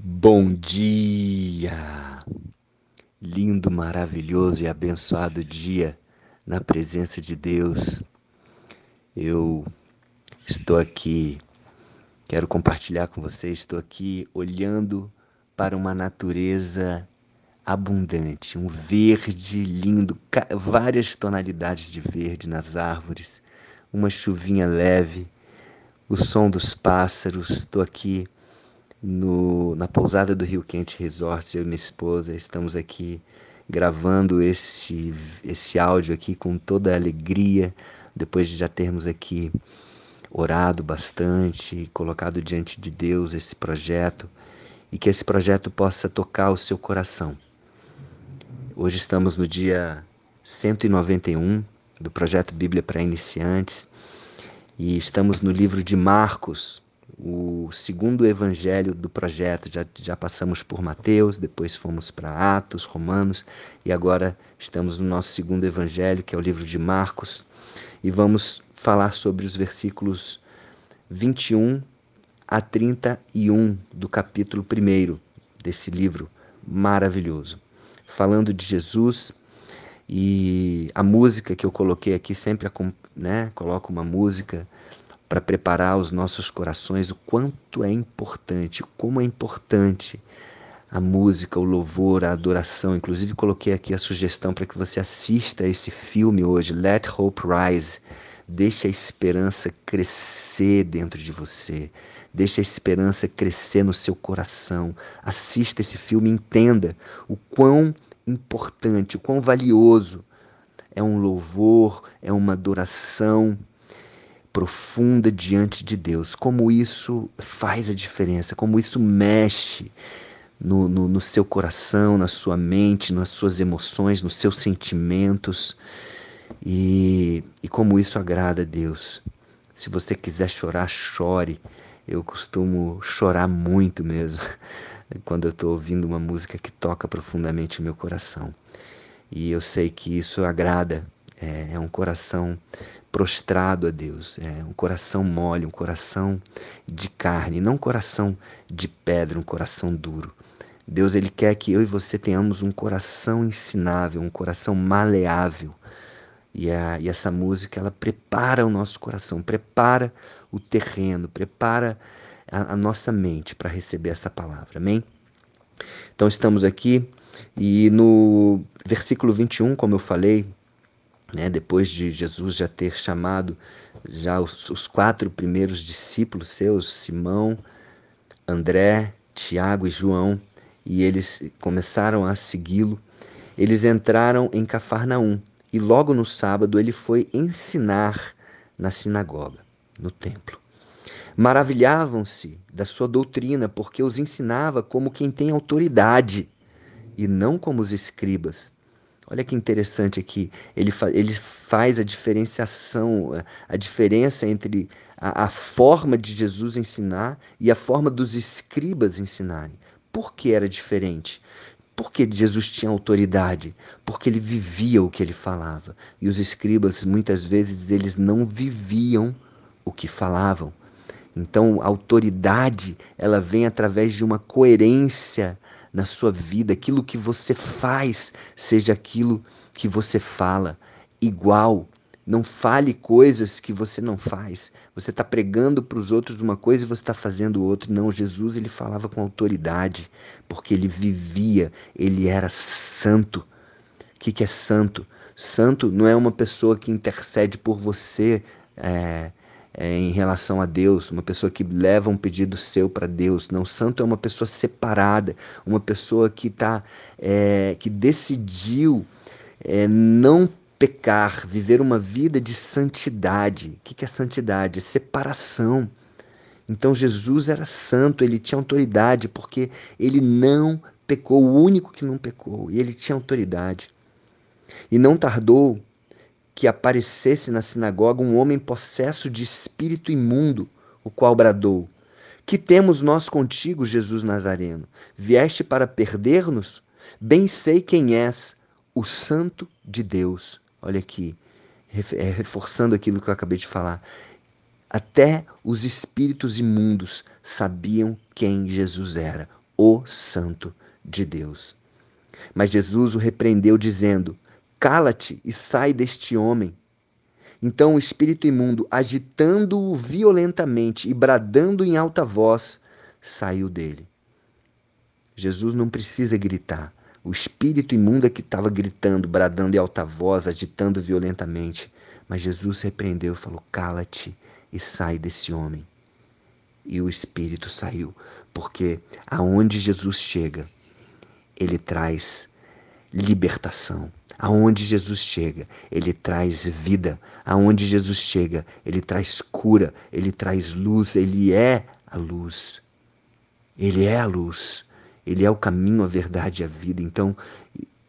Bom dia! Lindo, maravilhoso e abençoado dia na presença de Deus. Eu estou aqui, quero compartilhar com vocês, estou aqui olhando para uma natureza abundante, um verde lindo, várias tonalidades de verde nas árvores, uma chuvinha leve, o som dos pássaros. Estou aqui no, na pousada do Rio Quente Resorts, eu e minha esposa estamos aqui gravando esse, esse áudio aqui com toda a alegria, depois de já termos aqui orado bastante, colocado diante de Deus esse projeto e que esse projeto possa tocar o seu coração. Hoje estamos no dia 191 do projeto Bíblia para Iniciantes e estamos no livro de Marcos, o segundo evangelho do projeto. Já, já passamos por Mateus, depois fomos para Atos, Romanos e agora estamos no nosso segundo evangelho, que é o livro de Marcos, e vamos falar sobre os versículos 21 a 31 do capítulo 1 desse livro maravilhoso. Falando de Jesus e a música que eu coloquei aqui, sempre né, coloco uma música para preparar os nossos corações, o quanto é importante, como é importante a música, o louvor, a adoração. Inclusive, coloquei aqui a sugestão para que você assista esse filme hoje, Let Hope Rise. Deixe a esperança crescer dentro de você. Deixe a esperança crescer no seu coração. Assista esse filme e entenda o quão importante, o quão valioso é um louvor, é uma adoração profunda diante de Deus. Como isso faz a diferença, como isso mexe no, no, no, seu coração, na sua mente, nas suas emoções, nos seus sentimentos e, e como isso agrada a Deus. Se você quiser chorar, chore. Eu costumo chorar muito mesmo quando eu estou ouvindo uma música que toca profundamente o meu coração. E eu sei que isso agrada, é, é um coração prostrado a Deus, é um coração mole, um coração de carne, não um coração de pedra, um coração duro. Deus ele quer que eu e você tenhamos um coração ensinável, um coração maleável. E, a, e essa música ela prepara o nosso coração, prepara o terreno, prepara a, a nossa mente para receber essa palavra. Amém? Então estamos aqui e no versículo 21, como eu falei, né, depois de Jesus já ter chamado já os, os, quatro primeiros discípulos seus, Simão, André, Tiago e João, e eles começaram a segui-lo, eles entraram em Cafarnaum e logo no sábado ele foi ensinar na sinagoga, no templo. Maravilhavam-se da sua doutrina, porque os ensinava como quem tem autoridade e não como os escribas. Olha que interessante aqui. Ele, fa ele faz a diferenciação, a diferença entre a, a, forma de Jesus ensinar e a forma dos escribas ensinarem. Por que era diferente? Porque Jesus tinha autoridade, porque ele vivia o que ele falava. E os escribas, muitas vezes, eles não viviam o que falavam. Então, a autoridade, ela vem através de uma coerência na sua vida, aquilo que você faz seja aquilo que você fala, igual. Não fale coisas que você não faz. Você está pregando para os outros uma coisa e você está fazendo outra. Não, Jesus ele falava com autoridade, porque ele vivia, ele era santo. O que, que é santo? Santo não é uma pessoa que intercede por você é, é, em relação a Deus, uma pessoa que leva um pedido seu para Deus. Não, santo é uma pessoa separada, uma pessoa que tá, é, que decidiu é, não pecar, viver uma vida de santidade. O que é santidade? É separação. Então Jesus era santo, ele tinha autoridade, porque ele não pecou, o único que não pecou, e ele tinha autoridade. E não tardou que aparecesse na sinagoga um homem possesso de espírito imundo, o qual bradou: Que temos nós contigo, Jesus Nazareno? Vieste para perder-nos? Bem sei quem és, o Santo de Deus. Olha aqui, é, reforçando aquilo que eu acabei de falar. Até os espíritos imundos sabiam quem Jesus era, o Santo de Deus. Mas Jesus o repreendeu, dizendo: Cala-te e sai deste homem. Então o espírito imundo, agitando-o violentamente e bradando em alta voz, saiu dele. Jesus não precisa gritar. O espírito imundo é que estava gritando, bradando em alta voz, agitando violentamente. Mas Jesus repreendeu e falou: Cala-te e sai desse homem. E o espírito saiu, porque aonde Jesus chega, ele traz libertação. Aonde Jesus chega, ele traz vida. Aonde Jesus chega, ele traz cura, ele traz luz, ele é a luz. Ele é a luz. Ele é o caminho, a verdade e a vida. Então,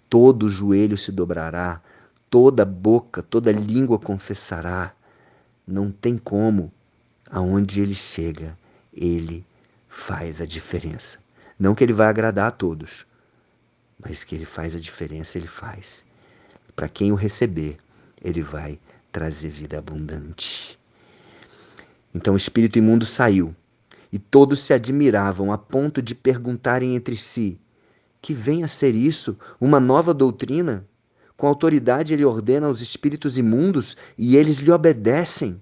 todo joelho se dobrará, toda boca, toda língua confessará. Não tem como. Aonde ele chega, ele faz a diferença. Não que ele vai agradar a todos, mas que ele faz a diferença, ele faz. Para quem o receber, ele vai trazer vida abundante. Então o espírito imundo saiu, e todos se admiravam a ponto de perguntarem entre si: Que vem a ser isso? Uma nova doutrina? Com autoridade ele ordena aos espíritos imundos e eles lhe obedecem.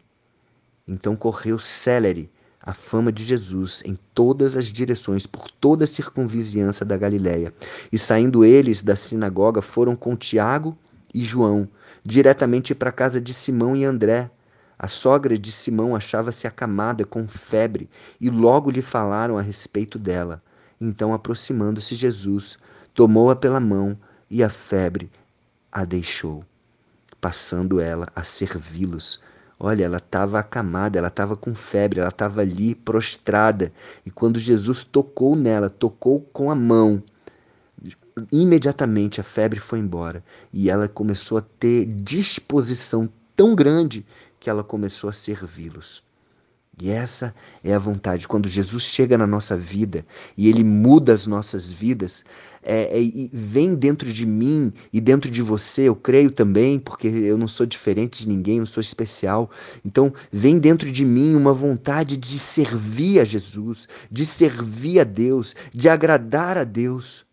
Então correu célere a fama de Jesus em todas as direções, por toda a circunvizinhança da Galiléia. E saindo eles da sinagoga, foram com Tiago e João, diretamente para a casa de Simão e André. A sogra de Simão achava-se acamada com febre, e logo lhe falaram a respeito dela. Então, aproximando-se Jesus, tomou-a pela mão e a febre a deixou, passando ela a servi-los. Olha, ela estava acamada, ela estava com febre, ela estava ali prostrada. E quando Jesus tocou nela, tocou com a mão, imediatamente a febre foi embora. E ela começou a ter disposição tão grande que ela começou a servi-los. E essa é a vontade. Quando Jesus chega na nossa vida e ele muda as nossas vidas, é, é, vem dentro de mim e dentro de você, eu creio também, porque eu não sou diferente de ninguém, não sou especial. Então, vem dentro de mim uma vontade de servir a Jesus, de servir a Deus, de agradar a Deus.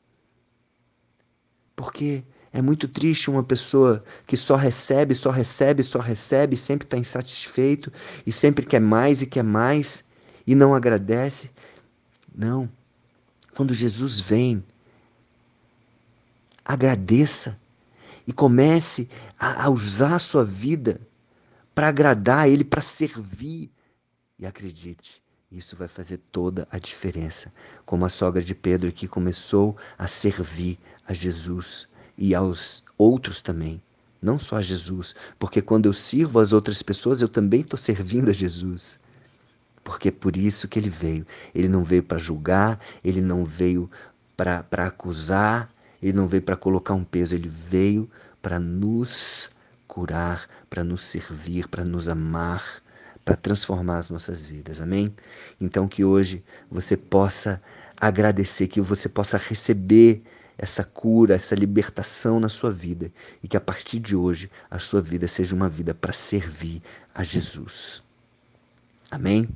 Porque é muito triste uma pessoa que só recebe, só recebe, só recebe, sempre está insatisfeito e sempre quer mais e quer mais e não agradece. Não. Quando Jesus vem, agradeça e comece a, usar a sua vida para agradar a Ele, para servir. E acredite, isso vai fazer toda a diferença. Como a sogra de Pedro que começou a servir a Jesus e aos outros também. Não só a Jesus, porque quando eu sirvo as outras pessoas, eu também estou servindo a Jesus. Porque é por isso que ele veio. Ele não veio para julgar, ele não veio para acusar, ele não veio para colocar um peso, ele veio para nos curar, para nos servir, para nos amar, para transformar as nossas vidas. Amém? Então que hoje você possa agradecer, que você possa receber essa cura, essa libertação na sua vida e que a partir de hoje a sua vida seja uma vida para servir a Jesus. Amém?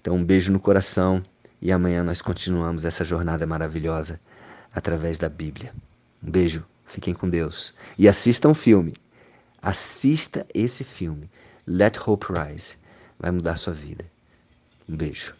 Então, um beijo no coração e amanhã nós continuamos essa jornada maravilhosa através da Bíblia. Um beijo, fiquem com Deus e assistam o filme. Assista esse filme, Let Hope Rise. Vai mudar a sua vida. Um beijo.